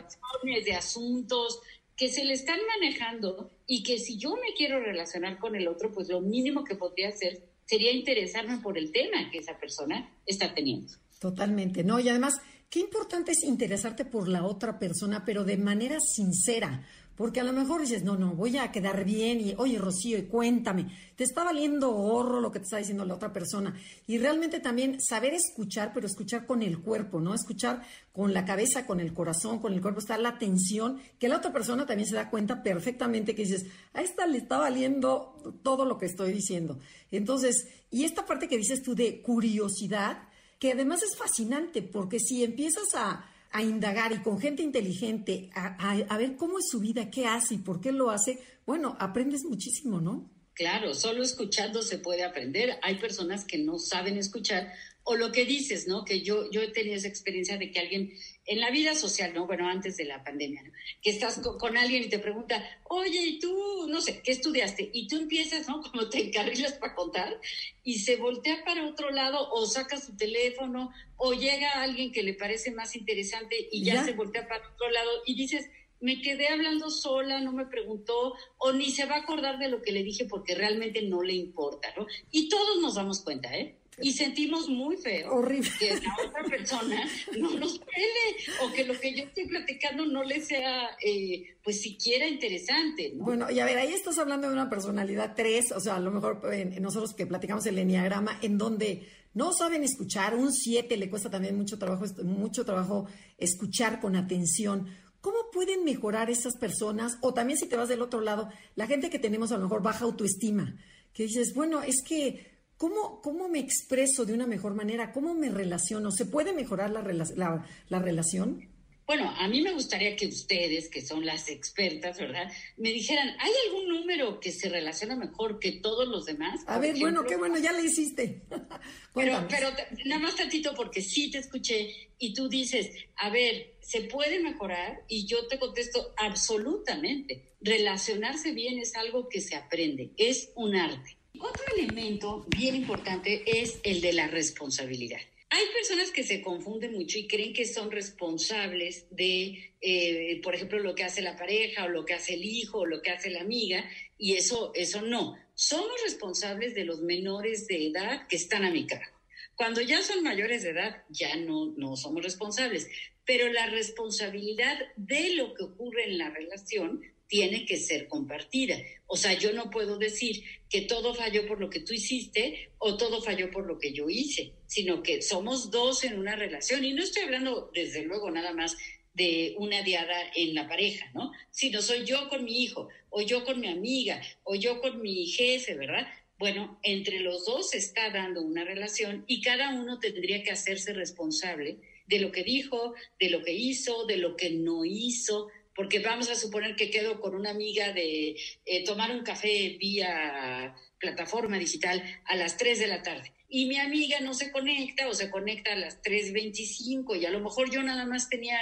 de, de asuntos que se le están manejando y que si yo me quiero relacionar con el otro, pues lo mínimo que podría hacer sería interesarme por el tema que esa persona está teniendo. Totalmente, ¿no? Y además, qué importante es interesarte por la otra persona, pero de manera sincera. Porque a lo mejor dices, no, no, voy a quedar bien y, oye, Rocío, y cuéntame, te está valiendo horro lo que te está diciendo la otra persona. Y realmente también saber escuchar, pero escuchar con el cuerpo, ¿no? Escuchar con la cabeza, con el corazón, con el cuerpo, está la atención, que la otra persona también se da cuenta perfectamente que dices, a esta le está valiendo todo lo que estoy diciendo. Entonces, y esta parte que dices tú de curiosidad, que además es fascinante, porque si empiezas a a indagar y con gente inteligente, a, ver cómo es su vida, qué hace y por qué lo hace, bueno, aprendes muchísimo, ¿no? Claro, solo escuchando se puede aprender. Hay personas que no saben escuchar o lo que dices, ¿no? Que yo, yo he tenido esa experiencia de que alguien en la vida social, ¿no? Bueno, antes de la pandemia, ¿no? Que estás con, alguien y te pregunta, oye, ¿y tú, no sé, qué estudiaste? Y tú empiezas, ¿no? Como te encarrilas para contar y se voltea para otro lado o saca su teléfono o llega alguien que le parece más interesante y ya, se voltea para otro lado y dices, me quedé hablando sola, no me preguntó o ni se va a acordar de lo que le dije porque realmente no le importa, ¿no? Y todos nos damos cuenta, ¿eh? Y sentimos muy feo Horrible. que la otra persona no nos pele o que lo que yo estoy platicando no le sea, eh, pues siquiera interesante. ¿no? Bueno, y a ver, ahí estás hablando de una personalidad 3, o sea, a lo mejor en, nosotros que platicamos el enneagrama, en donde no saben escuchar, un 7 le cuesta también mucho trabajo, mucho trabajo escuchar con atención. ¿Cómo pueden mejorar esas personas? O también si te vas del otro lado, la gente que tenemos a lo mejor baja autoestima, que dices, bueno, es que ¿Cómo, ¿Cómo me expreso de una mejor manera? ¿Cómo me relaciono? ¿Se puede mejorar la, la, la relación? Bueno, a mí me gustaría que ustedes, que son las expertas, ¿verdad?, me dijeran, ¿hay algún número que se relaciona mejor que todos los demás? A ver, bueno, qué bueno, ya le hiciste. pero, pero nada más tantito porque sí te escuché y tú dices, a ver, ¿se puede mejorar? Y yo te contesto, absolutamente. Relacionarse bien es algo que se aprende, es un arte. Otro elemento bien importante es el de la responsabilidad. Hay personas que se confunden mucho y creen que son responsables de, eh, por ejemplo, lo que hace la pareja o lo que hace el hijo o lo que hace la amiga, y eso, eso no. Somos responsables de los menores de edad que están a mi cargo. Cuando ya son mayores de edad, ya no, no somos responsables, pero la responsabilidad de lo que ocurre en la relación tiene que ser compartida. O sea, yo no puedo decir que todo falló por lo que tú hiciste o todo falló por lo que yo hice, sino que somos dos en una relación. Y no estoy hablando, desde luego, nada más de una diada en la pareja, ¿no? Sino soy yo con mi hijo, o yo con mi amiga, o yo con mi jefe, ¿verdad? Bueno, entre los dos se está dando una relación y cada uno tendría que hacerse responsable de lo que dijo, de lo que hizo, de lo que no hizo, porque vamos a suponer que quedo con una amiga de eh, tomar un café vía plataforma digital a las 3 de la tarde y mi amiga no se conecta o se conecta a las 3.25 y a lo mejor yo nada más tenía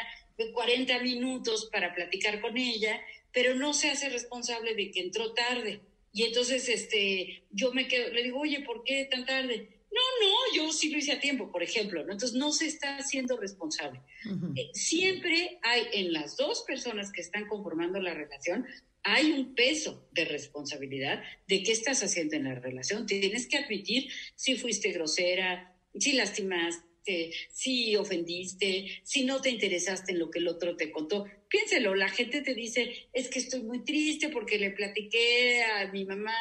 40 minutos para platicar con ella, pero no se hace responsable de que entró tarde. Y entonces este, yo me quedo, le digo, oye, ¿por qué tan tarde? No, no, yo sí lo hice a tiempo, por ejemplo, ¿no? Entonces no se está haciendo responsable. Eh, siempre hay en las dos personas que están conformando la relación, hay un peso de responsabilidad de qué estás haciendo en la relación. Tienes que admitir si fuiste grosera, si lastimaste, si ofendiste, si no te interesaste en lo que el otro te contó. Piénselo, la gente te dice, es que estoy muy triste porque le platiqué a mi mamá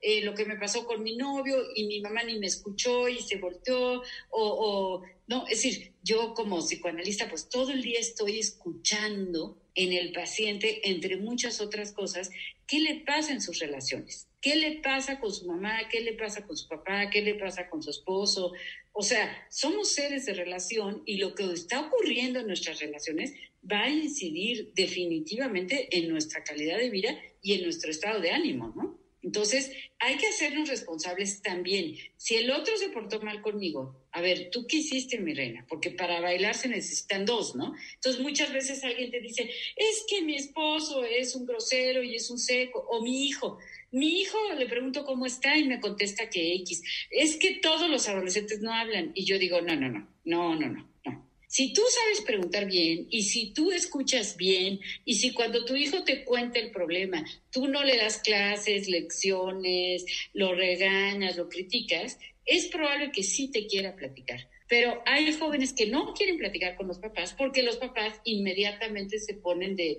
eh, lo que me pasó con mi novio y mi mamá ni me escuchó y se volteó, o, no, es decir, yo como psicoanalista, pues todo el día estoy escuchando en el paciente, entre muchas otras cosas, qué le pasa en sus relaciones, qué le pasa con su mamá, qué le pasa con su papá, qué le pasa con su esposo. O sea, somos seres de relación y lo que está ocurriendo en nuestras relaciones va a incidir definitivamente en nuestra calidad de vida y en nuestro estado de ánimo, ¿no? Entonces, hay que hacernos responsables también. Si el otro se portó mal conmigo, a ver, ¿tú qué hiciste, mi reina? Porque para bailar se necesitan dos, ¿no? Entonces, muchas veces alguien te dice, es que mi esposo es un grosero y es un seco, o mi hijo. Mi hijo le pregunto cómo está y me contesta que X. Es que todos los adolescentes no hablan. Y yo digo, no, no, no, no, no, no, no. Si tú sabes preguntar bien y si tú escuchas bien y si cuando tu hijo te cuenta el problema, tú no le das clases, lecciones, lo regañas, lo criticas, es probable que sí te quiera platicar. Pero hay jóvenes que no quieren platicar con los papás porque los papás inmediatamente se ponen de,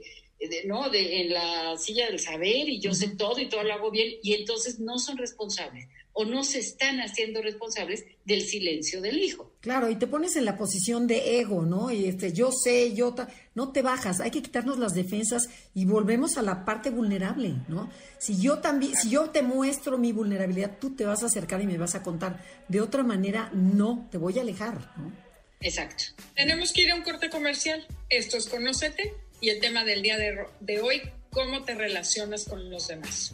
¿no? De, en la silla del saber y yo sé todo y todo lo hago bien y entonces no son responsables o no se están haciendo responsables del silencio del hijo. Claro, y te pones en la posición de ego, ¿no? Y este, yo sé, yo no te bajas, hay que quitarnos las defensas y volvemos a la parte vulnerable, ¿no? Si yo también, si yo te muestro mi vulnerabilidad, tú te vas a acercar y me vas a contar. De otra manera, no, te voy a alejar, ¿no? Exacto. Tenemos que ir a un corte comercial. Esto es Conócete y el tema del día de, de hoy, cómo te relacionas con los demás.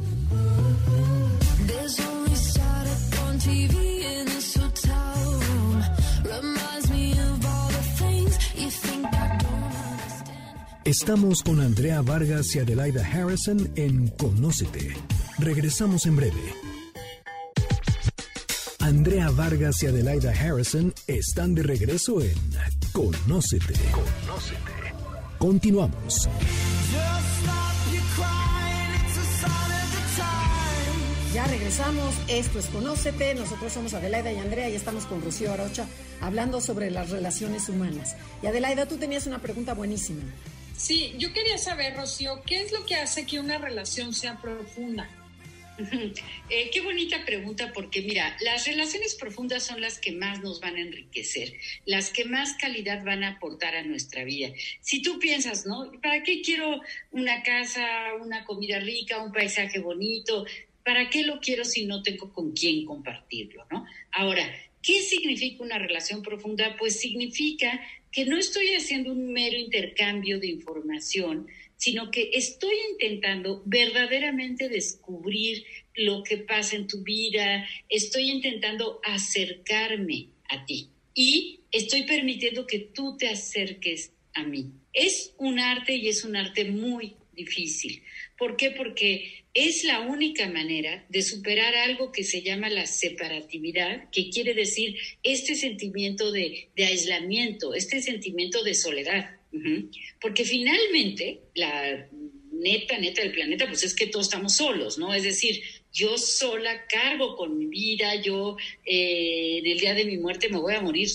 Estamos con Andrea Vargas y Adelaida Harrison en Conócete. Regresamos en breve. Andrea Vargas y Adelaida Harrison están de regreso en Conócete. Continuamos. Ya regresamos, esto es Conócete, nosotros somos Adelaida y Andrea y estamos con Rocío Arocha hablando sobre las relaciones humanas. Y Adelaida, tú tenías una pregunta buenísima. Sí, yo quería saber, Rocío, ¿qué es lo que hace que una relación sea profunda? Eh, qué bonita pregunta, porque mira, las relaciones profundas son las que más nos van a enriquecer, las que más calidad van a aportar a nuestra vida. Si tú piensas, ¿no? ¿Para qué quiero una casa, una comida rica, un paisaje bonito? ¿Para qué lo quiero si no tengo con quién compartirlo? ¿no? Ahora, ¿qué significa una relación profunda? Pues significa que no estoy haciendo un mero intercambio de información, sino que estoy intentando verdaderamente descubrir lo que pasa en tu vida, estoy intentando acercarme a ti y estoy permitiendo que tú te acerques a mí. Es un arte y es un arte muy difícil. ¿Por qué? Porque es la única manera de superar algo que se llama la separatividad, que quiere decir este sentimiento de, aislamiento, este sentimiento de soledad. Porque finalmente, la neta, neta del planeta, pues es que todos estamos solos, ¿no? Es decir, yo sola cargo con mi vida, yo eh, en el día de mi muerte me voy a morir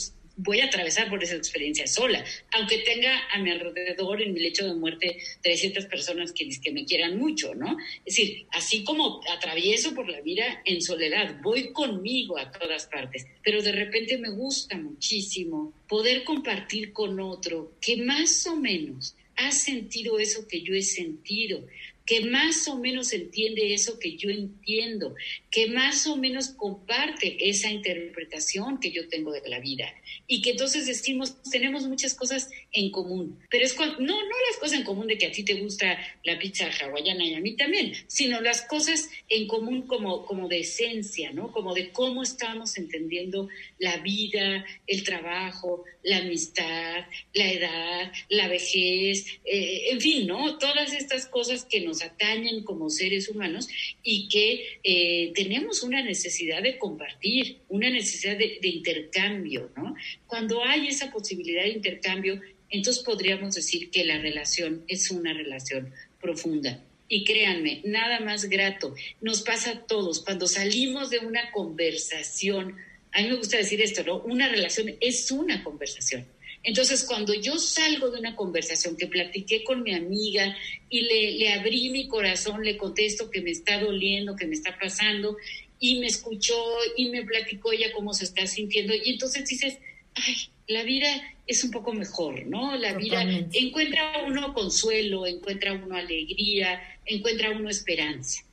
voy a atravesar por esa experiencia sola, aunque tenga a mi alrededor en mi lecho de muerte 300 personas que, me quieran mucho, ¿no? Es decir, así como atravieso por la vida en soledad, voy conmigo a todas partes, pero de repente me gusta muchísimo poder compartir con otro que más o menos ha sentido eso que yo he sentido, que más o menos entiende eso que yo entiendo, que más o menos comparte esa interpretación que yo tengo de la vida y que entonces decimos, tenemos muchas cosas en común, pero es no, no las cosas en común de que a ti te gusta la pizza hawaiana y a mí también, sino las cosas en común como, como de esencia, ¿no? Como de cómo estamos entendiendo la vida, el trabajo, la amistad, la edad, la vejez, eh, en fin, ¿no? Todas estas cosas que nos atañen como seres humanos y que eh, tenemos una necesidad de compartir, una necesidad de intercambio, ¿no? Cuando hay esa posibilidad de intercambio, entonces podríamos decir que la relación es una relación profunda. Y créanme, nada más grato, nos pasa a todos, cuando salimos de una conversación, a mí me gusta decir esto, ¿no? Una relación es una conversación. Entonces, cuando yo salgo de una conversación que platiqué con mi amiga y le, le abrí mi corazón, le contesto que me está doliendo, que me está pasando, y me escuchó y me platicó ella cómo se está sintiendo, y entonces dices, ay, la vida es un poco mejor, ¿no? La vida encuentra uno consuelo, encuentra uno alegría, encuentra uno esperanza.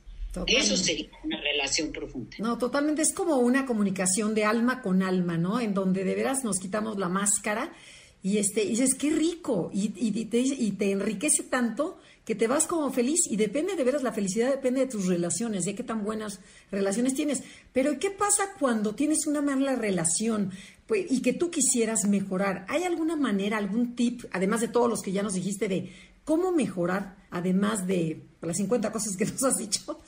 Eso sería una relación profunda. No, totalmente. Es como una comunicación de alma con alma, ¿no? En donde de veras nos quitamos la máscara y, este, y dices, qué rico. Y, y, te, y te enriquece tanto que te vas como feliz y depende de veras, la felicidad depende de tus relaciones, de qué tan buenas relaciones tienes. Pero ¿qué pasa cuando tienes una mala relación pues, y que tú quisieras mejorar? ¿Hay alguna manera, algún tip, además de todos los que ya nos dijiste, de cómo mejorar, además de las 50 cosas que nos has dicho?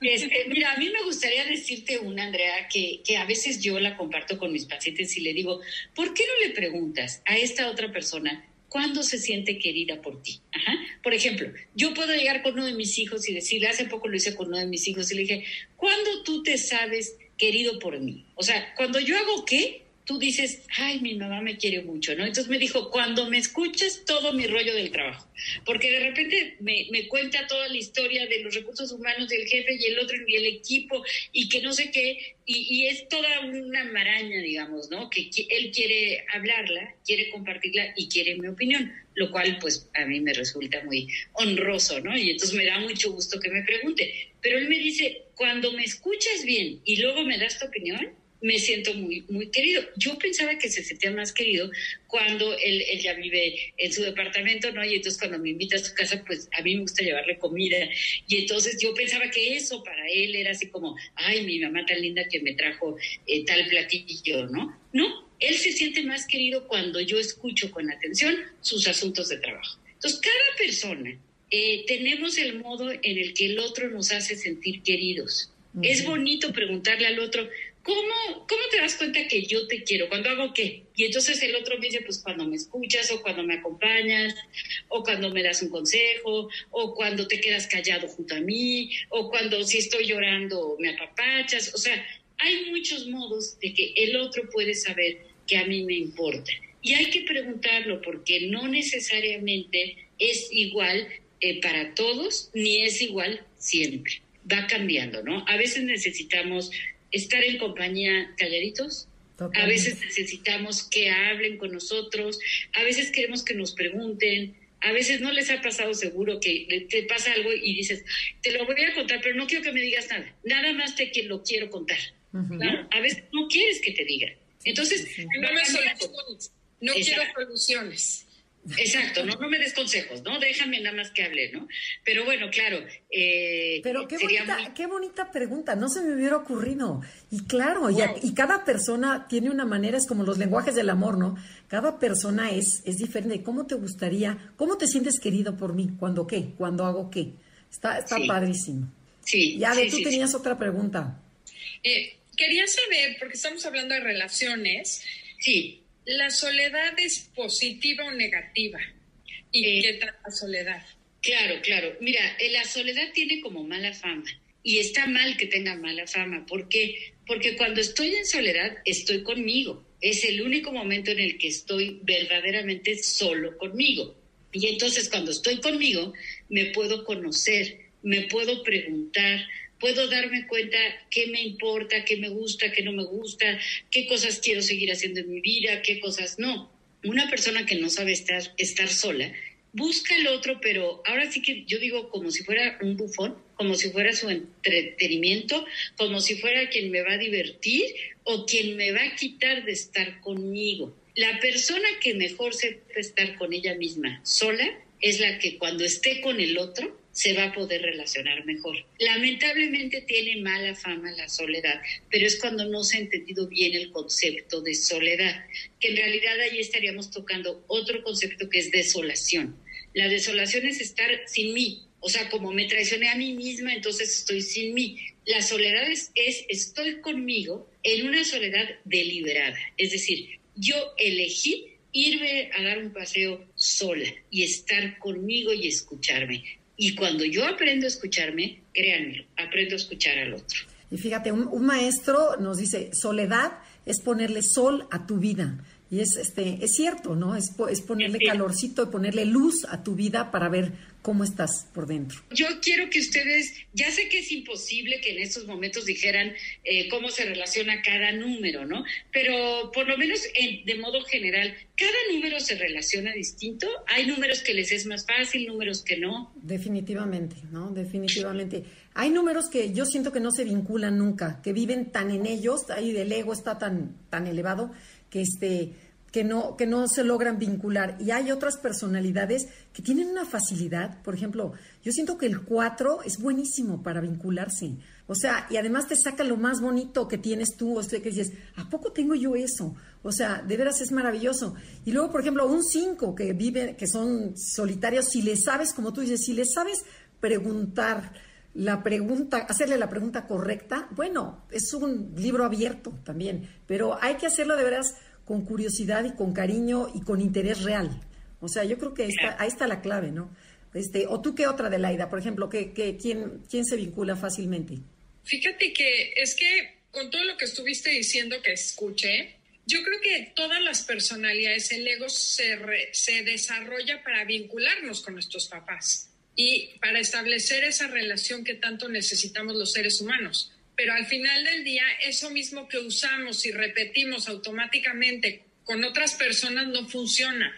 Este, mira, a mí me gustaría decirte una, Andrea, que, que a veces yo la comparto con mis pacientes y le digo, ¿por qué no le preguntas a esta otra persona cuándo se siente querida por ti. Ajá. Por ejemplo, yo puedo llegar con uno de mis hijos y decirle, hace poco lo hice con uno de mis hijos y le dije, ¿cuándo tú te sabes querido por mí? O sea, cuando yo hago qué, tú dices, ay, mi mamá me quiere mucho, ¿no? Entonces me dijo, cuando me escuches todo mi rollo del trabajo, porque de repente me, me, cuenta toda la historia de los recursos humanos del jefe y el otro y el equipo y que no sé qué, y, y es toda una maraña, digamos, ¿no? Que, que él quiere hablarla, quiere compartirla y quiere mi opinión, lo cual pues a mí me resulta muy honroso, ¿no? Y entonces me da mucho gusto que me pregunte, pero él me dice, cuando me escuchas bien y luego me das tu opinión, me siento muy, muy querido. Yo pensaba que se sentía más querido cuando él, él, ya vive en su departamento, ¿no? Y entonces cuando me invita a su casa, pues a mí me gusta llevarle comida. Y entonces yo pensaba que eso para él era así como, ay, mi mamá tan linda que me trajo eh, tal platillo, ¿no? No, él se siente más querido cuando yo escucho con atención sus asuntos de trabajo. Entonces, cada persona eh, tenemos el modo en el que el otro nos hace sentir queridos. Uh -huh. Es bonito preguntarle al otro, ¿Cómo, ¿Cómo te das cuenta que yo te quiero? ¿Cuando hago qué? Y entonces el otro me dice, pues cuando me escuchas o cuando me acompañas o cuando me das un consejo o cuando te quedas callado junto a mí o cuando si estoy llorando me apapachas. O sea, hay muchos modos de que el otro puede saber que a mí me importa. Y hay que preguntarlo porque no necesariamente es igual eh, para todos ni es igual siempre. Va cambiando, ¿no? A veces necesitamos estar en compañía calladitos. Totalmente. A veces necesitamos que hablen con nosotros, a veces queremos que nos pregunten, a veces no les ha pasado seguro que te pasa algo y dices, te lo voy a contar, pero no quiero que me digas nada, nada más te que lo quiero contar. Uh -huh. claro, a veces no quieres que te diga. Entonces, sí, sí. no me soluciones, no quiero soluciones. Exacto, no, no me des consejos, ¿no? Déjame nada más que hable, ¿no? Pero bueno, claro. Eh, Pero qué bonita, muy... qué bonita pregunta, no se me hubiera ocurrido. Y claro, wow. y, y, cada persona tiene una manera, es como los lenguajes del amor, ¿no? Cada persona es, es diferente. ¿Cómo te gustaría, cómo te sientes querido por mí? ¿Cuándo qué? ¿Cuándo hago qué? Está, está sí. padrísimo. Sí. Ya, de sí, tú sí, tenías otra pregunta. Eh, quería saber, porque estamos hablando de relaciones. Sí. ¿La soledad es positiva o negativa? ¿Y eh, qué tal la soledad? Claro, claro. Mira, eh, la soledad tiene como mala fama y está mal que tenga mala fama. ¿Por qué? Porque cuando estoy en soledad estoy conmigo. Es el único momento en el que estoy verdaderamente solo conmigo. Y entonces cuando estoy conmigo me puedo conocer, me puedo preguntar, puedo darme cuenta qué me importa, qué me gusta, qué no me gusta, qué cosas quiero seguir haciendo en mi vida, qué cosas no. Una persona que no sabe estar, estar sola, busca el otro, pero ahora sí que yo digo como si fuera un bufón, como si fuera su entretenimiento, como si fuera quien me va a divertir o quien me va a quitar de estar conmigo. La persona que mejor sepa estar con ella misma sola es la que cuando esté con el otro se va a poder relacionar mejor. Lamentablemente tiene mala fama la soledad, pero es cuando no se ha entendido bien el concepto de soledad, que en realidad ahí estaríamos tocando otro concepto que es desolación. La desolación es estar sin mí, o sea, como me traicioné a mí misma, entonces estoy sin mí. La soledad es, es estoy conmigo en una soledad deliberada, es decir, yo elegí irme a dar un paseo sola y estar conmigo y escucharme. Y cuando yo aprendo a escucharme, créanme, aprendo a escuchar al otro. Y fíjate, un, un, maestro nos dice, soledad es ponerle sol a tu vida. Y es, este, es cierto, ¿no? Es, es ponerle sí. calorcito ponerle luz a tu vida para ver cómo estás por dentro. Yo quiero que ustedes, ya sé que es imposible que en estos momentos dijeran eh, cómo se relaciona cada número, ¿no? Pero por lo menos en, de modo general, cada número se relaciona distinto. Hay números que les es más fácil, números que no. Definitivamente, ¿no? Definitivamente. Hay números que yo siento que no se vinculan nunca, que viven tan en ellos, ahí del ego está tan, tan elevado que este que no, que no se logran vincular. Y hay otras personalidades que tienen una facilidad. Por ejemplo, yo siento que el 4 es buenísimo para vincularse. O sea, y además te saca lo más bonito que tienes tú. O sea, que dices, ¿a poco tengo yo eso? O sea, de veras es maravilloso. Y luego, por ejemplo, un 5 que vive, que son solitarios, si le sabes, como tú dices, si le sabes preguntar, la pregunta, hacerle la pregunta correcta, bueno, es un libro abierto también, pero hay que hacerlo de veras con curiosidad y con cariño y con interés real. O sea, yo creo que ahí está, ahí está la clave, ¿no? Este, o tú qué otra de Laida, por ejemplo, que, que quién, quién se vincula fácilmente. Fíjate que es que con todo lo que estuviste diciendo que escuché, yo creo que todas las personalidades, el ego se, se desarrolla para vincularnos con nuestros papás y para establecer esa relación que tanto necesitamos los seres humanos. Pero al final del día, eso mismo que usamos y repetimos automáticamente con otras personas no funciona.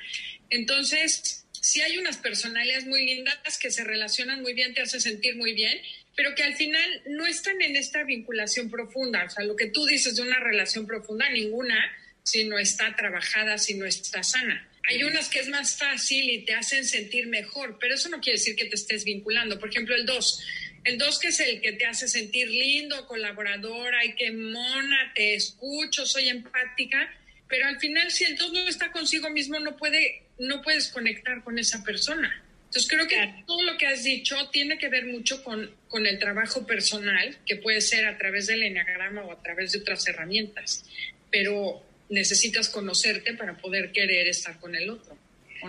Entonces, si hay unas personalidades muy lindas que se relacionan muy bien, te hace sentir muy bien, pero que al final no están en esta vinculación profunda. O sea, lo que tú dices de una relación profunda, ninguna, si no está trabajada, si no está sana. Hay unas que es más fácil y te hacen sentir mejor, pero eso no quiere decir que te estés vinculando. Por ejemplo, el 2. El 2 que es el que te hace sentir lindo, colaboradora, y que mona, te escucho, soy empática, pero al final si el 2 no está consigo mismo no puede no puedes conectar con esa persona. Entonces creo que todo lo que has dicho tiene que ver mucho con, con el trabajo personal, que puede ser a través del enneagrama o a través de otras herramientas, pero necesitas conocerte para poder querer estar con el otro.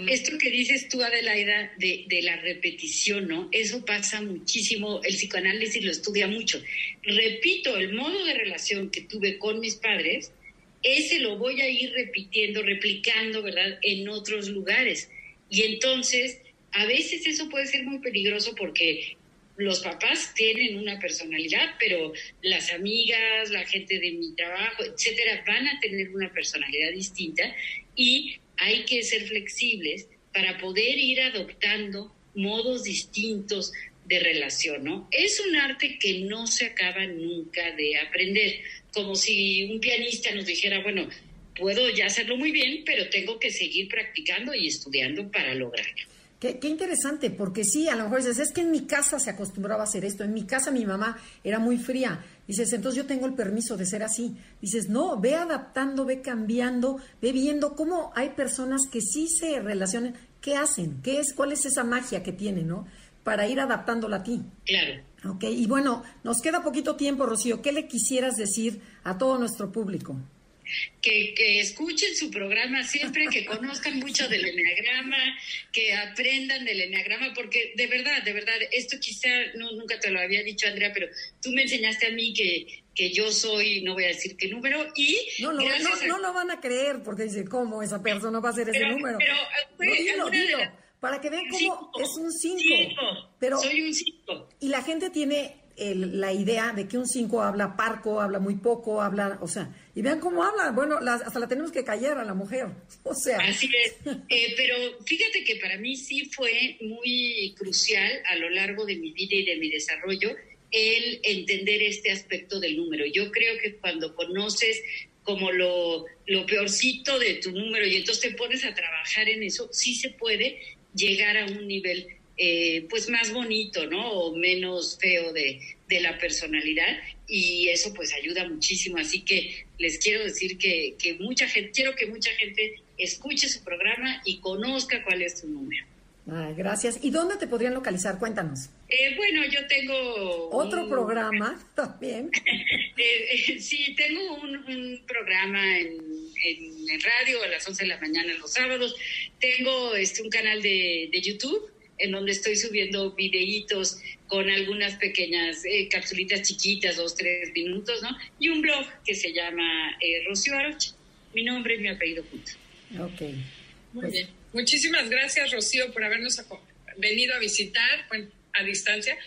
Esto que dices tú, Adelaida, de, de, la repetición, ¿no? Eso pasa muchísimo, el psicoanálisis lo estudia mucho. Repito, el modo de relación que tuve con mis padres, ese lo voy a ir repitiendo, replicando, ¿verdad?, en otros lugares. Y entonces, a veces eso puede ser muy peligroso porque los papás tienen una personalidad, pero las amigas, la gente de mi trabajo, etcétera, van a tener una personalidad distinta y hay que ser flexibles para poder ir adoptando modos distintos de relación, ¿no? Es un arte que no se acaba nunca de aprender, como si un pianista nos dijera, bueno, puedo ya hacerlo muy bien, pero tengo que seguir practicando y estudiando para lograrlo. Qué, interesante, porque sí, a lo mejor dices, es que en mi casa se acostumbraba a hacer esto, en mi casa mi mamá era muy fría. Dices, entonces yo tengo el permiso de ser así. Dices, no, ve adaptando, ve cambiando, ve viendo cómo hay personas que sí se relacionan, qué hacen, qué es, cuál es esa magia que tienen, ¿no? Para ir adaptándola a ti. Claro. Ok, y bueno, nos queda poquito tiempo, Rocío. ¿Qué le quisieras decir a todo nuestro público? Que, escuchen su programa siempre, que conozcan mucho del enneagrama, que aprendan del enneagrama, porque de verdad, de verdad, esto quizá no, nunca te lo había dicho, Andrea, pero tú me enseñaste a mí que, que yo soy, no voy a decir qué número, y... No, no, no, no, lo van a creer, porque dice, ¿cómo esa persona va a ser ese número? Pero, no, dilo, para que vean cómo es un 5. Pero, soy un 5. Y la gente tiene la idea de que un 5 habla parco, habla muy poco, habla, o sea, y vean cómo habla, bueno, hasta la tenemos que callar a la mujer, o sea. Así es, eh, pero fíjate que para mí sí fue muy crucial a lo largo de mi vida y de mi desarrollo el entender este aspecto del número. Yo creo que cuando conoces como lo, lo peorcito de tu número y entonces te pones a trabajar en eso, sí se puede llegar a un nivel eh, pues más bonito, ¿no? O menos feo de, de, la personalidad y eso pues ayuda muchísimo. Así que les quiero decir que, que mucha gente, quiero que mucha gente escuche su programa y conozca cuál es su número. gracias. ¿Y dónde te podrían localizar? Cuéntanos. Eh, bueno, yo tengo... Otro programa también. Eh, sí, tengo un, programa en, en, radio a las 11 de la mañana los sábados. Tengo este, un canal de, de YouTube en donde estoy subiendo videitos con algunas pequeñas eh, capsulitas chiquitas, dos, tres minutos, ¿no? Y un blog que se llama eh, Rocío Aroche, mi nombre y mi apellido juntos. Ok. Muy pues bien. Muchísimas gracias, Rocío, por habernos venido a visitar a distancia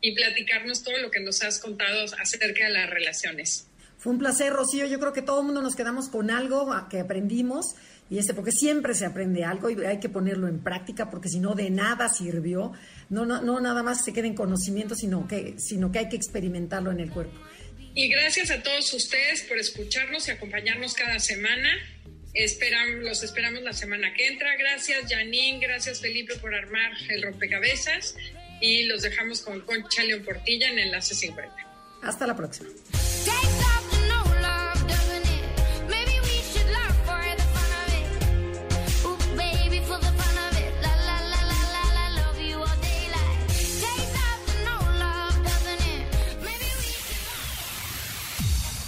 y platicarnos todo lo que nos has contado acerca de las relaciones. Fue un placer, Rocío. Yo creo que todo el mundo nos quedamos con algo que aprendimos y este, porque siempre se aprende algo y hay que ponerlo en práctica, porque si no, de nada sirvió. No, no, no nada más se quede en conocimiento, sino que, sino que hay que experimentarlo en el cuerpo. Y gracias a todos ustedes por escucharnos y acompañarnos cada semana. Esperamos, los esperamos la semana que entra. Gracias, Janine. Gracias, Felipe, por armar el rompecabezas. Y los dejamos con Concha León Portilla en Enlace 50. Hasta la próxima.